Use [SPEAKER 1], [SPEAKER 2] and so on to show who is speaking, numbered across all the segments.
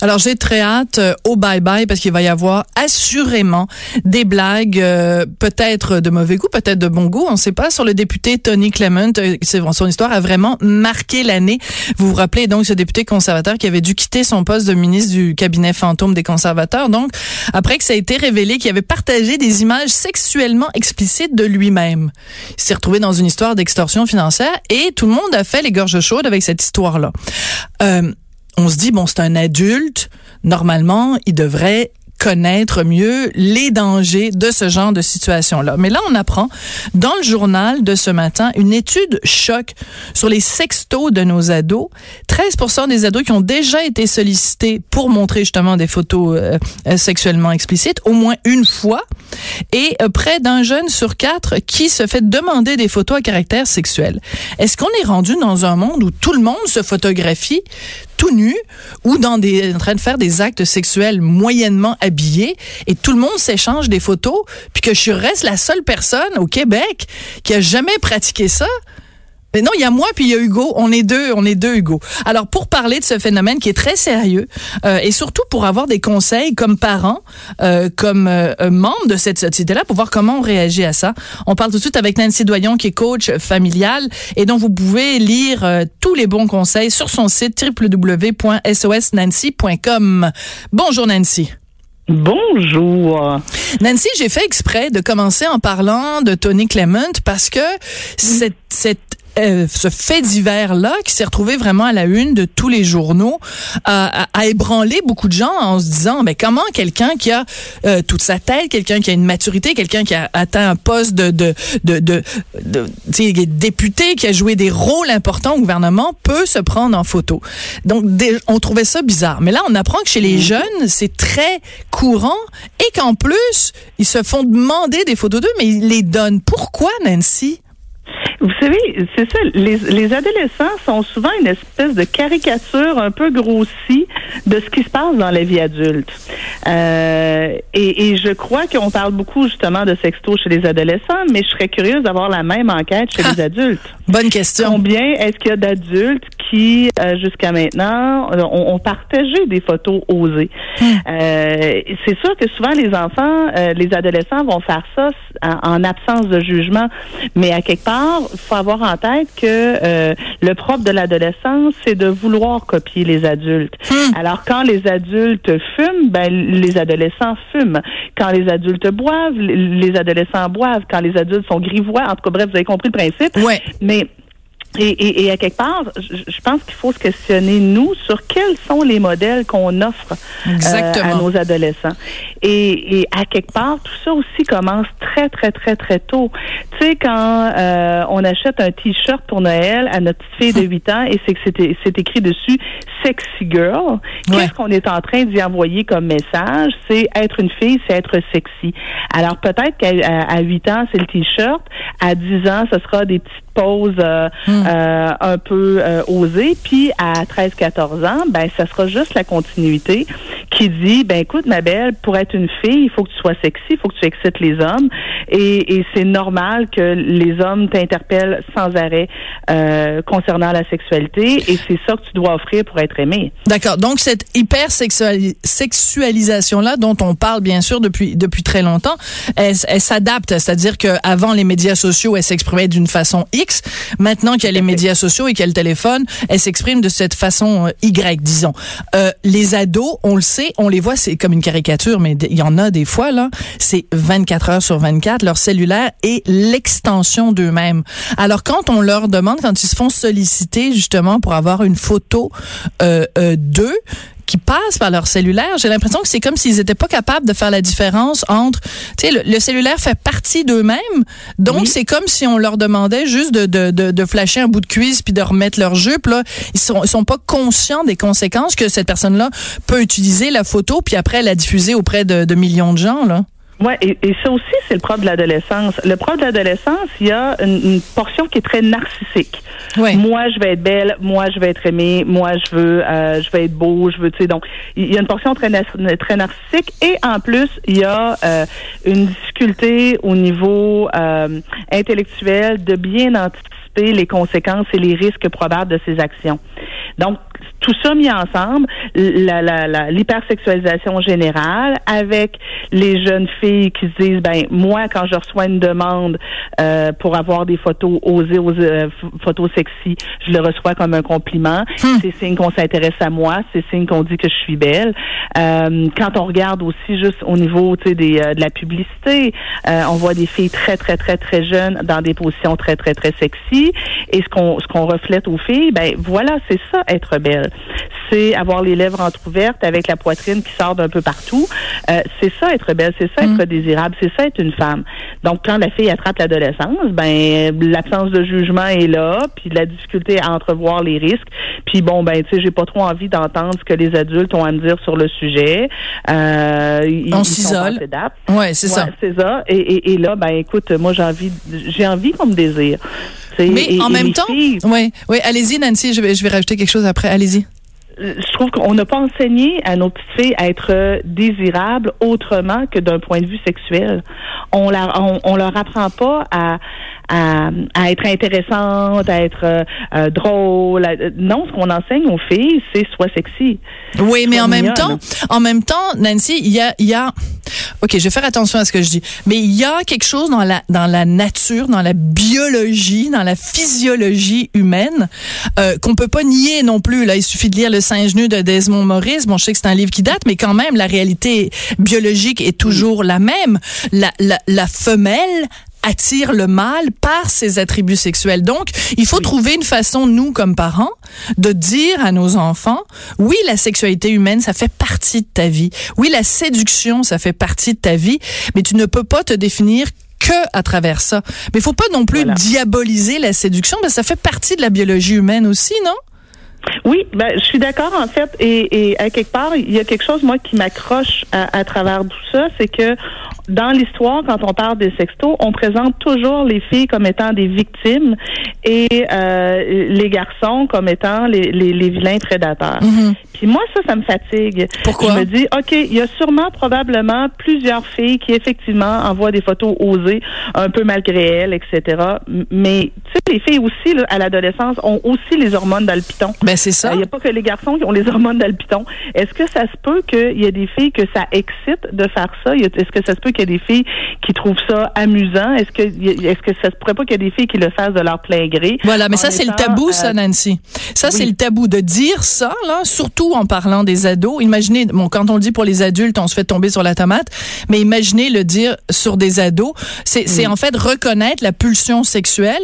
[SPEAKER 1] Alors j'ai très hâte euh, au bye bye parce qu'il va y avoir assurément des blagues, euh, peut-être de mauvais goût, peut-être de bon goût, on ne sait pas, sur le député Tony Clement. Euh, son histoire a vraiment marqué l'année. Vous vous rappelez donc ce député conservateur qui avait dû quitter son poste de ministre du cabinet fantôme des conservateurs. Donc après que ça a été révélé qu'il avait partagé des images sexuellement explicites de lui-même, il s'est retrouvé dans une histoire d'extorsion financière et tout le monde a fait les gorges chaudes avec cette histoire-là. Euh, on se dit, bon, c'est un adulte, normalement, il devrait connaître mieux les dangers de ce genre de situation-là. Mais là, on apprend dans le journal de ce matin une étude choc sur les sextos de nos ados. 13% des ados qui ont déjà été sollicités pour montrer justement des photos euh, sexuellement explicites au moins une fois et euh, près d'un jeune sur quatre qui se fait demander des photos à caractère sexuel. Est-ce qu'on est rendu dans un monde où tout le monde se photographie? Tout nu ou dans des, en train de faire des actes sexuels moyennement habillés et tout le monde s'échange des photos puis que je reste la seule personne au Québec qui a jamais pratiqué ça? Mais non, il y a moi puis il y a Hugo. On est deux, on est deux Hugo. Alors pour parler de ce phénomène qui est très sérieux euh, et surtout pour avoir des conseils comme parents, euh, comme euh, membres de cette société-là, pour voir comment on réagit à ça. On parle tout de suite avec Nancy Doyon qui est coach familial et dont vous pouvez lire tous les bons conseils sur son site www.sosnancy.com. Bonjour Nancy.
[SPEAKER 2] Bonjour.
[SPEAKER 1] Nancy, j'ai fait exprès de commencer en parlant de Tony Clement parce que cette, cette euh, ce fait divers-là, qui s'est retrouvé vraiment à la une de tous les journaux, a, a, ébranlé beaucoup de gens en se disant, mais comment quelqu'un qui a euh, toute sa tête, quelqu'un qui a une maturité, quelqu'un qui a atteint un poste de, de, de, de, de député, qui a joué des rôles importants au gouvernement, peut se prendre en photo. Donc, on trouvait ça bizarre. Mais là, on apprend que chez les mm-hmm. jeunes, c'est très courant et qu'en plus, ils se font demander des photos d'eux, mais ils les donnent. Pourquoi, Nancy?
[SPEAKER 2] Vous savez, c'est ça, les, les, adolescents sont souvent une espèce de caricature un peu grossie de ce qui se passe dans la vie adulte. Euh, et, et, je crois qu'on parle beaucoup justement de sexto chez les adolescents, mais je serais curieuse d'avoir la même enquête chez les adultes.
[SPEAKER 1] Bonne question.
[SPEAKER 2] Combien est-ce qu'il y a d'adultes qui, euh, jusqu'à maintenant, ont, ont, partagé des photos osées? Hmm. Euh, c'est sûr que souvent les enfants, euh, les adolescents vont faire ça en, en absence de jugement, mais à quelque part, faut avoir en tête que euh, le propre de l'adolescence, c'est de vouloir copier les adultes. Hmm. Alors, quand les adultes fument, ben, les adolescents fument. Quand les adultes boivent, les adolescents boivent. Quand les adultes sont grivois, en tout cas, bref, vous avez compris le principe.
[SPEAKER 1] Ouais.
[SPEAKER 2] Mais et, et, à quelque part, je, pense qu'il faut se questionner, nous, sur quels sont les modèles qu'on offre euh, à nos adolescents. Et, et, à quelque part, tout ça aussi commence très, très, très, très tôt. Tu sais, quand euh, on achète un T-shirt pour Noël à notre fille de 8 ans et c'est que c'est écrit dessus « sexy girl », qu'est-ce qu'on est en train d'y envoyer comme message? C'est être une fille, c'est être sexy. Alors peut-être qu'à 8 ans, c'est le T-shirt. À 10 ans, ce sera des petites poses euh, hmm. euh, un peu euh, osées. Puis à 13-14 ans, ben ça sera juste la continuité qui dit, ben écoute ma belle, pour être une fille, il faut que tu sois sexy, il faut que tu excites les hommes. Et, et c'est normal que les hommes t'interpellent sans arrêt concernant la sexualité. Et c'est ça que tu dois offrir pour être aimé.
[SPEAKER 1] D'accord. Donc cette hyper sexualisation là dont on parle bien sûr depuis depuis très longtemps, elle, elle s'adapte. C'est-à-dire qu'avant les médias sociaux, elle s'exprimait d'une façon X. Maintenant qu'il les médias sociaux et qu'il y a le téléphone, elle s'exprime de cette façon euh, Y, disons. Euh, les ados, on le sait, on les voit, c'est comme une caricature, mais il y en a des fois, là, c'est 24 heures sur 24, leur cellulaire est l'extension d'eux-mêmes. Alors, quand on leur demande, quand ils se font solliciter, justement, pour avoir une photo euh d'eux, qui passent par leur cellulaire, j'ai l'impression que c'est comme s'ils n'étaient pas capables de faire la différence entre, tu sais, le, cellulaire fait partie d'eux-mêmes, donc c'est comme si on leur demandait juste de, de, de, de, flasher un bout de cuisse puis de remettre leur jupe. Là, ils sont, ils sont pas conscients des conséquences que cette personne-là peut utiliser la photo puis après la diffuser auprès de, de millions de gens là.
[SPEAKER 2] Oui, et, et, ça aussi, c'est le propre de l'adolescence. Le propre de l'adolescence, il y a une, portion qui est très narcissique. Ouais. Moi, je vais être belle, moi, je vais être aimée, moi, je veux, euh, je vais être beau, je veux, tu sais. Donc, il y a une portion très, très narcissique. Et en plus, il y a euh, une difficulté au niveau euh, intellectuel de bien anticiper les conséquences et les risques probables de ses actions. Donc, tout ça mis ensemble, l'hypersexualisation la, générale, avec les jeunes filles qui se disent, ben moi, quand je reçois une demande euh, pour avoir des photos osées, euh, photos sexy, je le reçois comme un compliment. Hmm. C'est signe qu'on s'intéresse à moi, c'est signe qu'on dit que je suis belle. Euh, quand on regarde aussi juste au niveau, tu sais, des, de la publicité, on voit des filles très très très très jeunes dans des positions très très très sexy. Et ce qu'on ce qu'on reflète aux filles, ben voilà, c'est ça être belle c'est avoir les lèvres entrouvertes avec la poitrine qui sort d'un peu partout. Euh, c'est ça être belle, c'est ça être mm. désirable, c'est ça être une femme. Donc quand la fille attrape l'adolescence, ben l'absence de jugement est là, puis la difficulté à entrevoir les risques. Puis bon ben tu sais, j'ai pas trop envie d'entendre ce que les adultes ont à me dire sur le sujet.
[SPEAKER 1] Euh, On s'isole. Ouais, c'est ça.
[SPEAKER 2] C'est ça. Et, et, là ben écoute, moi j'ai envie, j'ai envie qu'on me désire.
[SPEAKER 1] Mais en même temps, oui, oui, allez-y Nancy, je vais, je vais rajouter quelque chose après. Allez-y
[SPEAKER 2] je trouve qu'on n'a pas enseigné à nos petites filles à être désirables autrement que d'un point de vue sexuel. On, la, on, on leur apprend pas à, à, à être intéressante, à être euh, euh, drôle. Non, ce qu'on enseigne aux filles, c'est soit sexy.
[SPEAKER 1] Oui, mais en même temps, en même temps, Nancy, il y a, il y a, ok, je vais faire attention à ce que je dis, mais il y a quelque chose dans la dans la nature, dans la biologie, dans la physiologie humaine euh, qu'on peut pas nier non plus. Là, il suffit de lire Le singe nu de Desmond Morris. Bon, je sais que c'est un livre qui date, mais quand même, la réalité biologique est toujours la même. La, la, la femelle attire le mâle par ses attributs sexuels. Donc, il faut trouver une façon, nous, comme parents, de dire à nos enfants, oui, la sexualité humaine, ça fait partie de ta vie. Oui, la séduction, ça fait partie de ta vie, mais tu ne peux pas te définir que à travers ça. Mais il faut pas non plus diaboliser la séduction, mais ça fait partie de la biologie humaine aussi, non?
[SPEAKER 2] Oui, ben, je suis d'accord en fait, et, et, à quelque part, il y a quelque chose moi qui m'accroche à, à, travers tout ça, c'est que dans l'histoire, quand on parle des sextos, on présente toujours les filles comme étant des victimes et euh, les garçons comme étant les, les, les vilains prédateurs. Mhm. Puis moi, ça, ça me fatigue.
[SPEAKER 1] Pourquoi?
[SPEAKER 2] Je me dis, OK, il y a sûrement probablement plusieurs filles qui effectivement envoient des photos osées, un peu malgré elles, etc. Mais tu sais, les filles aussi, là, à l'adolescence, ont aussi les hormones dans le piton.
[SPEAKER 1] Ben c'est ça.
[SPEAKER 2] Il n'y a pas que les garçons qui ont les hormones dans le piton. Est-ce que ça se peut qu'il y ait des filles que ça excite de faire ça? Est-ce que ça se peut qu'il y ait des filles qui trouvent ça amusant? Est-ce que est-ce que ça se pourrait pas qu'il y ait des filles qui le fassent de leur plein gré?
[SPEAKER 1] Voilà, mais ça, c'est le tabou, ça, euh, Nancy. Ça, c'est le tabou de dire ça, là, surtout en parlant des ados. Imaginez, bon, quand on le dit pour les adultes, on se fait tomber sur la tomate, mais imaginez le dire sur des ados. C'est, c'est en fait reconnaître la pulsion sexuelle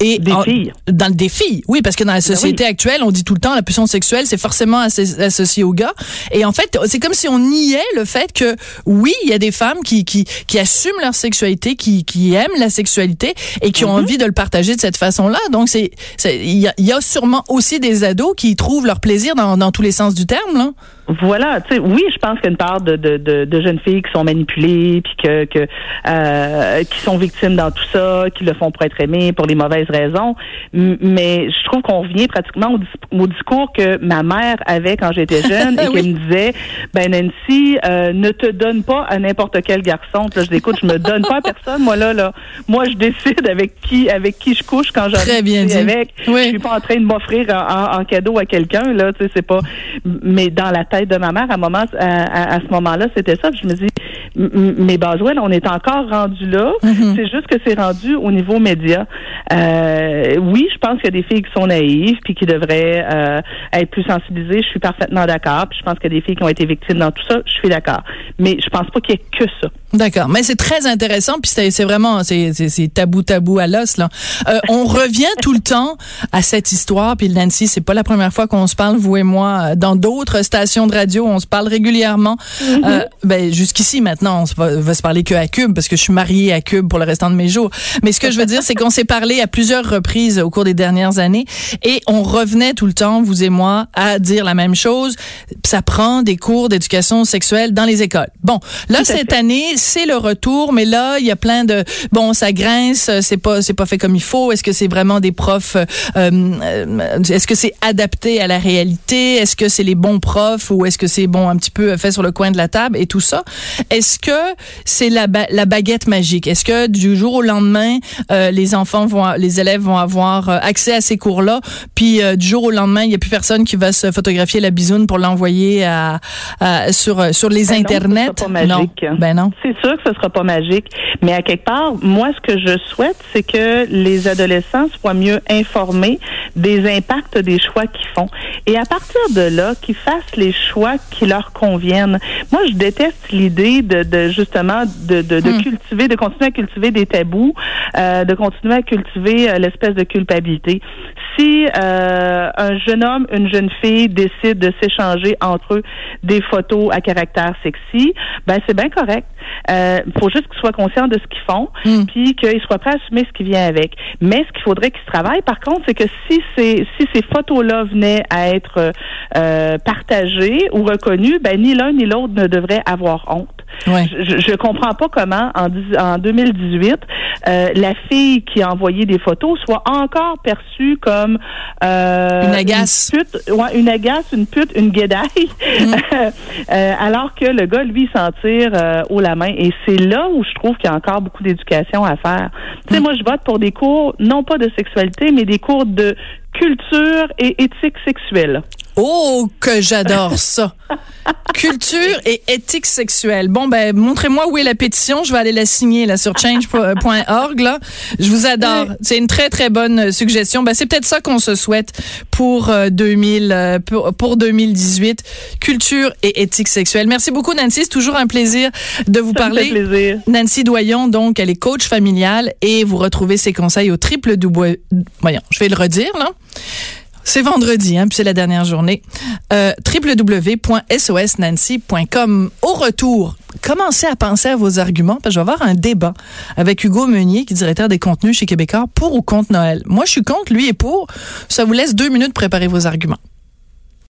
[SPEAKER 1] et
[SPEAKER 2] des filles.
[SPEAKER 1] Dans des filles, oui, parce que dans la ben société actuelle, on dit tout le temps la pulsion sexuelle, c'est forcément associé au gars. Et en fait, c'est comme si on niait le fait que oui, il y a des femmes qui qui, qui assument leur sexualité, qui qui aiment la sexualité et qui ont mm-hmm. envie de le partager de cette façon-là. Donc c'est il y a, y a, sûrement aussi des ados qui trouvent leur plaisir dans dans tous les sens du terme là.
[SPEAKER 2] Voilà, tu sais, oui, je pense qu'il y a une part de, de, de, jeunes filles qui sont manipulées, puis que, que euh, qui sont victimes dans tout ça, qui le font pour être aimées pour les mauvaises raisons. Mais je trouve qu'on revient pratiquement au, discours que ma mère avait quand j'étais jeune et qu'elle me disait, ben Nancy, euh, ne te donne pas à n'importe quel garçon. Puis là, je dis, écoute, je me donne pas à personne. Moi là, là, moi je décide avec qui, avec qui je couche quand j'arrive
[SPEAKER 1] bien dit.
[SPEAKER 2] avec. Oui. Je suis pas en train de m'offrir en, en, cadeau à quelqu'un là. Tu sais, c'est pas. Mais dans la tête de ma mère, à, moment, à, ce moment-là, c'était ça. je me dis, mais Boswell, on est encore rendu là. Mm-hmm. C'est juste que c'est rendu au niveau média. Euh, oui, je pense qu'il y a des filles qui sont naïves puis qui devraient euh, être plus sensibilisées. Je suis parfaitement d'accord. Puis je pense qu'il y a des filles qui ont été victimes dans tout ça. Je suis d'accord. Mais je pense pas qu'il y ait que ça.
[SPEAKER 1] D'accord, mais c'est très intéressant, puis c'est vraiment c'est tabou tabou à l'os là. Euh, on revient tout le temps à cette histoire, puis Nancy, c'est pas la première fois qu'on se parle vous et moi dans d'autres stations de radio, on se parle régulièrement. Mm-hmm. ben jusqu'ici maintenant maintenant, on va, va, se parler que à Cube parce que je suis mariée à Cube pour le restant de mes jours. Mais ce que je veux dire, c'est qu'on s'est parlé à plusieurs reprises au cours des dernières années et on revenait tout le temps, vous et moi, à dire la même chose. Ça prend des cours d'éducation sexuelle dans les écoles. Bon, là cette année, c'est le retour, mais là il y a plein de bon, ça grince, c'est pas c'est pas fait comme il faut. Est-ce que c'est vraiment des profs euh, euh, Est-ce que c'est adapté à la réalité? Est-ce que c'est les bons profs ou est-ce que c'est bon un petit peu fait sur le coin de la table? Et tout ça Est-ce que c'est la, la baguette magique? Est-ce que du jour au lendemain, euh, les enfants vont, les élèves vont avoir accès à ces cours-là, puis du jour au lendemain, il y a plus personne qui va se photographier la bisoune pour l'envoyer à, sur sur les
[SPEAKER 2] ben
[SPEAKER 1] internets?
[SPEAKER 2] Non, ben non. C'est sûr que ce sera pas magique, mais à quelque part, moi, ce que je souhaite, c'est que les adolescents soient mieux informés des impacts des choix qu'ils font. Et à partir de là, qu'ils fassent les choix qui leur conviennent. Moi, je déteste l'idée de, de, justement de, de, de hmm. cultiver, de continuer à cultiver des tabous, euh, de continuer à cultiver euh, l'espèce de culpabilité. Si euh, un jeune homme, une jeune fille décide de s'échanger entre eux des photos à caractère sexy, ben c'est bien correct. Il euh, faut juste qu'ils soient conscients de ce qu'ils font, hmm. puis qu'ils soient prêts à assumer ce qui vient avec. Mais ce qu'il faudrait qu'ils travaillent, par contre, c'est que si ces si ces photos-là venaient à être euh, partagées ou reconnues, ben ni l'un ni l'autre ne devrait avoir honte. Je, je comprends pas comment en, en 2018 euh, la fille qui a envoyé des photos soit encore perçue comme
[SPEAKER 1] euh, une agace,
[SPEAKER 2] une, pute, ouais, une agace, une pute, une guédaille, mm. euh, alors que le gars lui s'en tire euh, haut la main. Et c'est là où je trouve qu'il y a encore beaucoup d'éducation à faire. Tu sais, mm. moi je vote pour des cours non pas de sexualité, mais des cours de culture et éthique sexuelle.
[SPEAKER 1] Oh, que j'adore ça. Culture et éthique sexuelle. Bon, ben, montrez-moi où est la pétition. Je vais aller la signer, là, sur change.org, là. Je vous adore. C'est une très, très bonne suggestion. Ben, c'est peut-être ça qu'on se souhaite pour 2000, euh, pour, pour 2018. Culture et éthique sexuelle. Merci beaucoup, Nancy. C'est toujours un plaisir de vous parler.
[SPEAKER 2] plaisir.
[SPEAKER 1] Nancy Doyon, donc, elle est coach familiale et vous retrouvez ses conseils au triple double, voyons, je vais le redire, là. C'est vendredi, hein, puis c'est la dernière journée. Euh, www.sosnancy.com. Au retour, commencez à penser à vos arguments, parce que je vais avoir un débat avec Hugo Meunier, qui est directeur des contenus chez Québécois, pour ou contre Noël. Moi, je suis contre, lui est pour. Ça vous laisse deux minutes préparer vos arguments.